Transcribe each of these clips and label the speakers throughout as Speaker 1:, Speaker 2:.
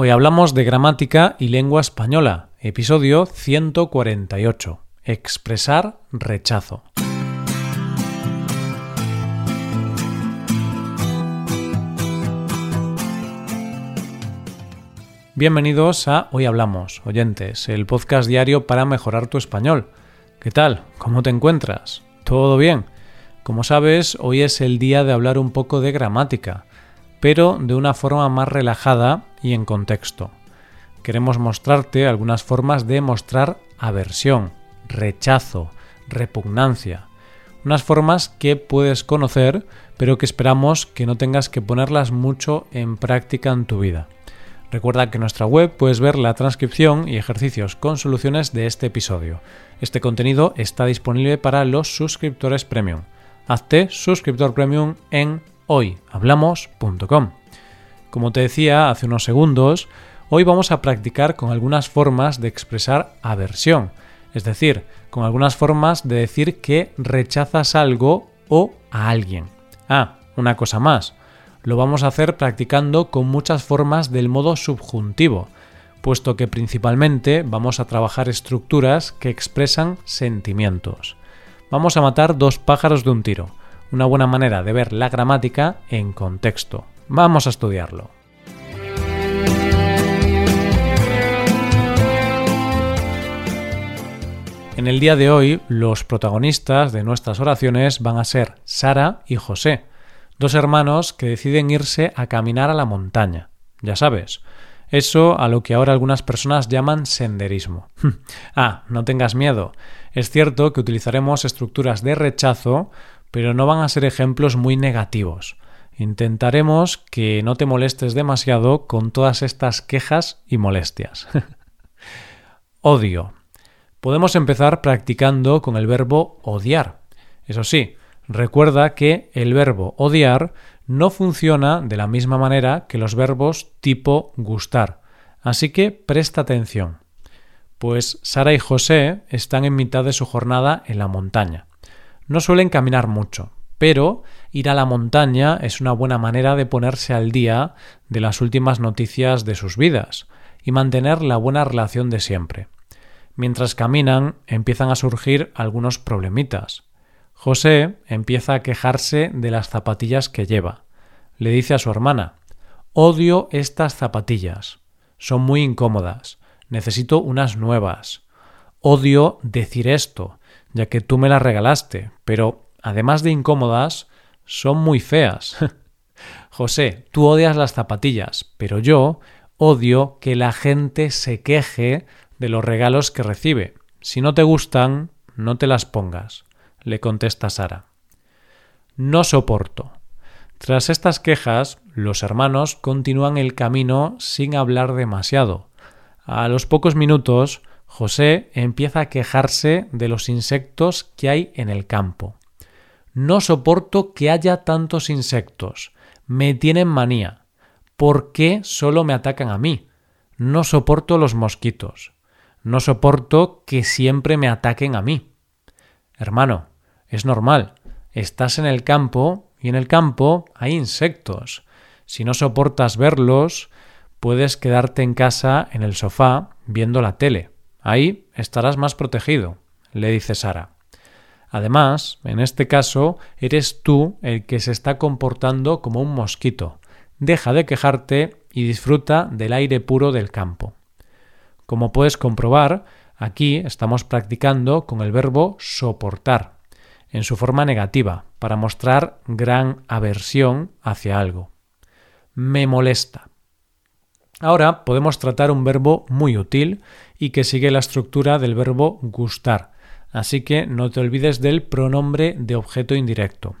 Speaker 1: Hoy hablamos de gramática y lengua española, episodio 148. Expresar rechazo. Bienvenidos a Hoy Hablamos, oyentes, el podcast diario para mejorar tu español. ¿Qué tal? ¿Cómo te encuentras? ¿Todo bien? Como sabes, hoy es el día de hablar un poco de gramática pero de una forma más relajada y en contexto. Queremos mostrarte algunas formas de mostrar aversión, rechazo, repugnancia. Unas formas que puedes conocer, pero que esperamos que no tengas que ponerlas mucho en práctica en tu vida. Recuerda que en nuestra web puedes ver la transcripción y ejercicios con soluciones de este episodio. Este contenido está disponible para los suscriptores premium. Hazte suscriptor premium en hoyhablamos.com. Como te decía hace unos segundos, hoy vamos a practicar con algunas formas de expresar aversión, es decir, con algunas formas de decir que rechazas algo o a alguien. Ah, una cosa más, lo vamos a hacer practicando con muchas formas del modo subjuntivo, puesto que principalmente vamos a trabajar estructuras que expresan sentimientos. Vamos a matar dos pájaros de un tiro una buena manera de ver la gramática en contexto. Vamos a estudiarlo. En el día de hoy, los protagonistas de nuestras oraciones van a ser Sara y José, dos hermanos que deciden irse a caminar a la montaña. Ya sabes, eso a lo que ahora algunas personas llaman senderismo. ah, no tengas miedo. Es cierto que utilizaremos estructuras de rechazo pero no van a ser ejemplos muy negativos. Intentaremos que no te molestes demasiado con todas estas quejas y molestias. Odio. Podemos empezar practicando con el verbo odiar. Eso sí, recuerda que el verbo odiar no funciona de la misma manera que los verbos tipo gustar. Así que presta atención. Pues Sara y José están en mitad de su jornada en la montaña. No suelen caminar mucho, pero ir a la montaña es una buena manera de ponerse al día de las últimas noticias de sus vidas y mantener la buena relación de siempre. Mientras caminan, empiezan a surgir algunos problemitas. José empieza a quejarse de las zapatillas que lleva. Le dice a su hermana Odio estas zapatillas. Son muy incómodas. Necesito unas nuevas. Odio decir esto ya que tú me las regalaste, pero además de incómodas, son muy feas. José, tú odias las zapatillas, pero yo odio que la gente se queje de los regalos que recibe. Si no te gustan, no te las pongas, le contesta Sara. No soporto. Tras estas quejas, los hermanos continúan el camino sin hablar demasiado. A los pocos minutos, José empieza a quejarse de los insectos que hay en el campo. No soporto que haya tantos insectos. Me tienen manía. ¿Por qué solo me atacan a mí? No soporto los mosquitos. No soporto que siempre me ataquen a mí. Hermano, es normal. Estás en el campo y en el campo hay insectos. Si no soportas verlos, puedes quedarte en casa en el sofá viendo la tele. Ahí estarás más protegido, le dice Sara. Además, en este caso, eres tú el que se está comportando como un mosquito. Deja de quejarte y disfruta del aire puro del campo. Como puedes comprobar, aquí estamos practicando con el verbo soportar, en su forma negativa, para mostrar gran aversión hacia algo. Me molesta. Ahora podemos tratar un verbo muy útil y que sigue la estructura del verbo gustar, así que no te olvides del pronombre de objeto indirecto.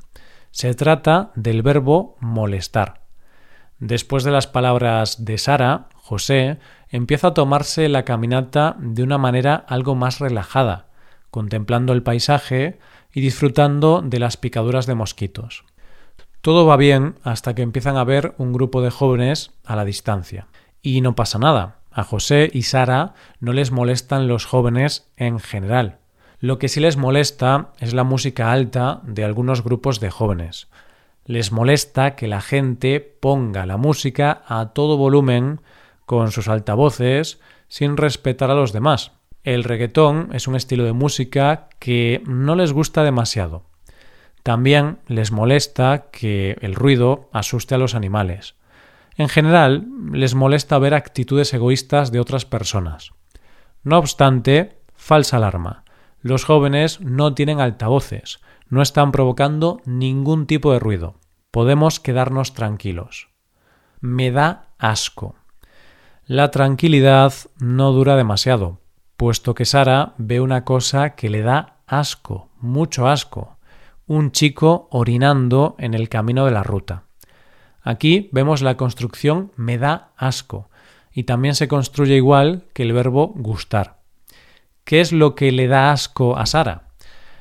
Speaker 1: Se trata del verbo molestar. Después de las palabras de Sara, José empieza a tomarse la caminata de una manera algo más relajada, contemplando el paisaje y disfrutando de las picaduras de mosquitos. Todo va bien hasta que empiezan a ver un grupo de jóvenes a la distancia. Y no pasa nada. A José y Sara no les molestan los jóvenes en general. Lo que sí les molesta es la música alta de algunos grupos de jóvenes. Les molesta que la gente ponga la música a todo volumen con sus altavoces, sin respetar a los demás. El reggaetón es un estilo de música que no les gusta demasiado. También les molesta que el ruido asuste a los animales. En general, les molesta ver actitudes egoístas de otras personas. No obstante, falsa alarma. Los jóvenes no tienen altavoces, no están provocando ningún tipo de ruido. Podemos quedarnos tranquilos. Me da asco. La tranquilidad no dura demasiado, puesto que Sara ve una cosa que le da asco, mucho asco, un chico orinando en el camino de la ruta. Aquí vemos la construcción me da asco, y también se construye igual que el verbo gustar. ¿Qué es lo que le da asco a Sara?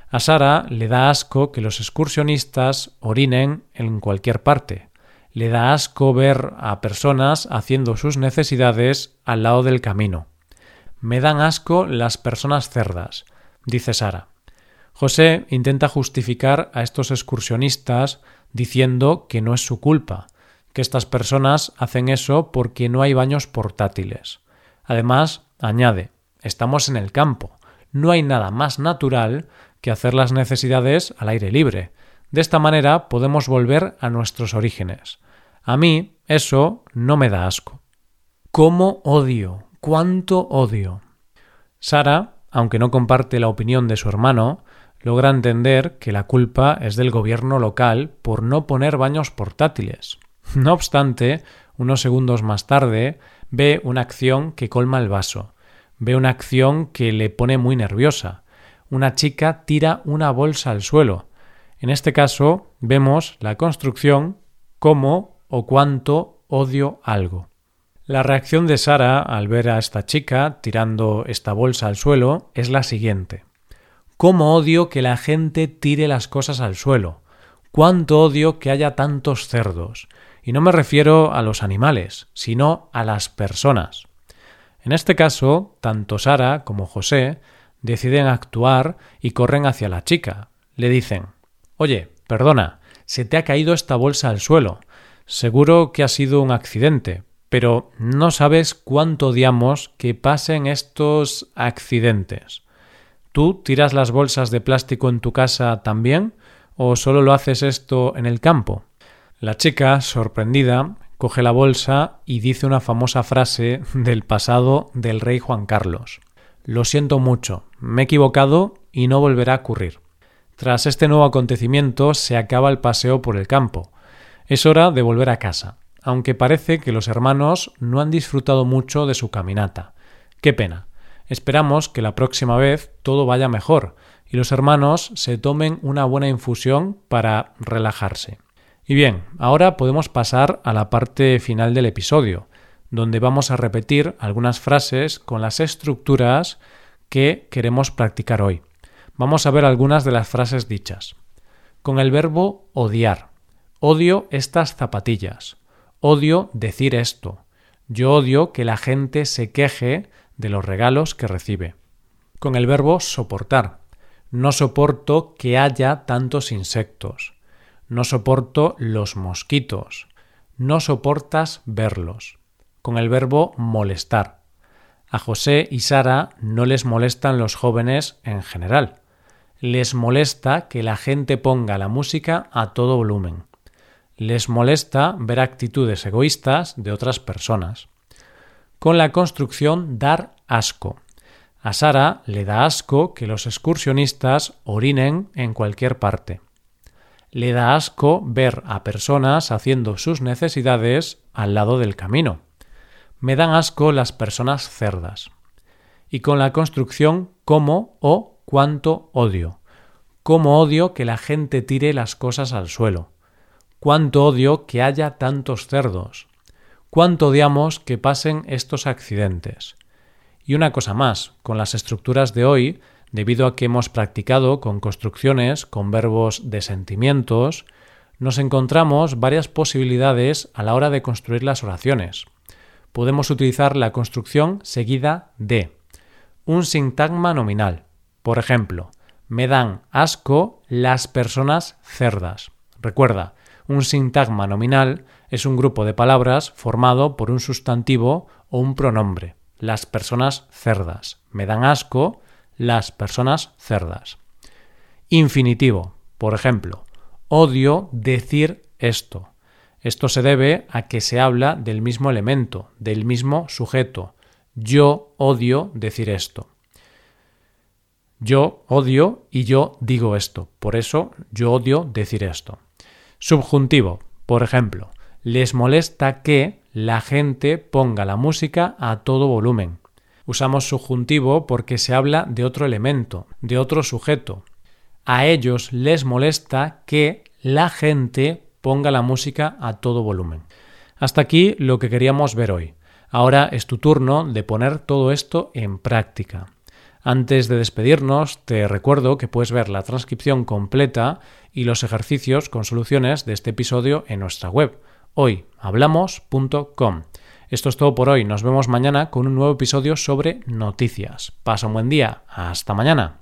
Speaker 1: A Sara le da asco que los excursionistas orinen en cualquier parte, le da asco ver a personas haciendo sus necesidades al lado del camino. Me dan asco las personas cerdas, dice Sara. José intenta justificar a estos excursionistas diciendo que no es su culpa, que estas personas hacen eso porque no hay baños portátiles. Además, añade, estamos en el campo, no hay nada más natural que hacer las necesidades al aire libre. De esta manera podemos volver a nuestros orígenes. A mí eso no me da asco. ¿Cómo odio? ¿Cuánto odio? Sara, aunque no comparte la opinión de su hermano, logra entender que la culpa es del gobierno local por no poner baños portátiles. No obstante, unos segundos más tarde, ve una acción que colma el vaso, ve una acción que le pone muy nerviosa. Una chica tira una bolsa al suelo. En este caso, vemos la construcción como o cuánto odio algo. La reacción de Sara al ver a esta chica tirando esta bolsa al suelo es la siguiente. ¿Cómo odio que la gente tire las cosas al suelo? ¿Cuánto odio que haya tantos cerdos? Y no me refiero a los animales, sino a las personas. En este caso, tanto Sara como José deciden actuar y corren hacia la chica. Le dicen Oye, perdona, se te ha caído esta bolsa al suelo. Seguro que ha sido un accidente, pero no sabes cuánto odiamos que pasen estos accidentes. ¿Tú tiras las bolsas de plástico en tu casa también? ¿O solo lo haces esto en el campo? La chica, sorprendida, coge la bolsa y dice una famosa frase del pasado del rey Juan Carlos. Lo siento mucho, me he equivocado y no volverá a ocurrir. Tras este nuevo acontecimiento se acaba el paseo por el campo, es hora de volver a casa, aunque parece que los hermanos no han disfrutado mucho de su caminata. Qué pena. Esperamos que la próxima vez todo vaya mejor y los hermanos se tomen una buena infusión para relajarse. Y bien, ahora podemos pasar a la parte final del episodio, donde vamos a repetir algunas frases con las estructuras que queremos practicar hoy. Vamos a ver algunas de las frases dichas. Con el verbo odiar. Odio estas zapatillas. Odio decir esto. Yo odio que la gente se queje de los regalos que recibe. Con el verbo soportar. No soporto que haya tantos insectos. No soporto los mosquitos. No soportas verlos. Con el verbo molestar. A José y Sara no les molestan los jóvenes en general. Les molesta que la gente ponga la música a todo volumen les molesta ver actitudes egoístas de otras personas. Con la construcción dar asco. A Sara le da asco que los excursionistas orinen en cualquier parte. Le da asco ver a personas haciendo sus necesidades al lado del camino. Me dan asco las personas cerdas. Y con la construcción como o cuánto odio. Cómo odio que la gente tire las cosas al suelo Cuánto odio que haya tantos cerdos. Cuánto odiamos que pasen estos accidentes. Y una cosa más, con las estructuras de hoy, debido a que hemos practicado con construcciones, con verbos de sentimientos, nos encontramos varias posibilidades a la hora de construir las oraciones. Podemos utilizar la construcción seguida de un sintagma nominal. Por ejemplo, me dan asco las personas cerdas. Recuerda, Un sintagma nominal es un grupo de palabras formado por un sustantivo o un pronombre. Las personas cerdas. Me dan asco las personas cerdas. Infinitivo. Por ejemplo, odio decir esto. Esto se debe a que se habla del mismo elemento, del mismo sujeto. Yo odio decir esto. Yo odio y yo digo esto. Por eso yo odio decir esto. Subjuntivo. Por ejemplo, les molesta que la gente ponga la música a todo volumen. Usamos subjuntivo porque se habla de otro elemento, de otro sujeto. A ellos les molesta que la gente ponga la música a todo volumen. Hasta aquí lo que queríamos ver hoy. Ahora es tu turno de poner todo esto en práctica. Antes de despedirnos, te recuerdo que puedes ver la transcripción completa y los ejercicios con soluciones de este episodio en nuestra web, hoyhablamos.com. Esto es todo por hoy. Nos vemos mañana con un nuevo episodio sobre noticias. Pasa un buen día. Hasta mañana.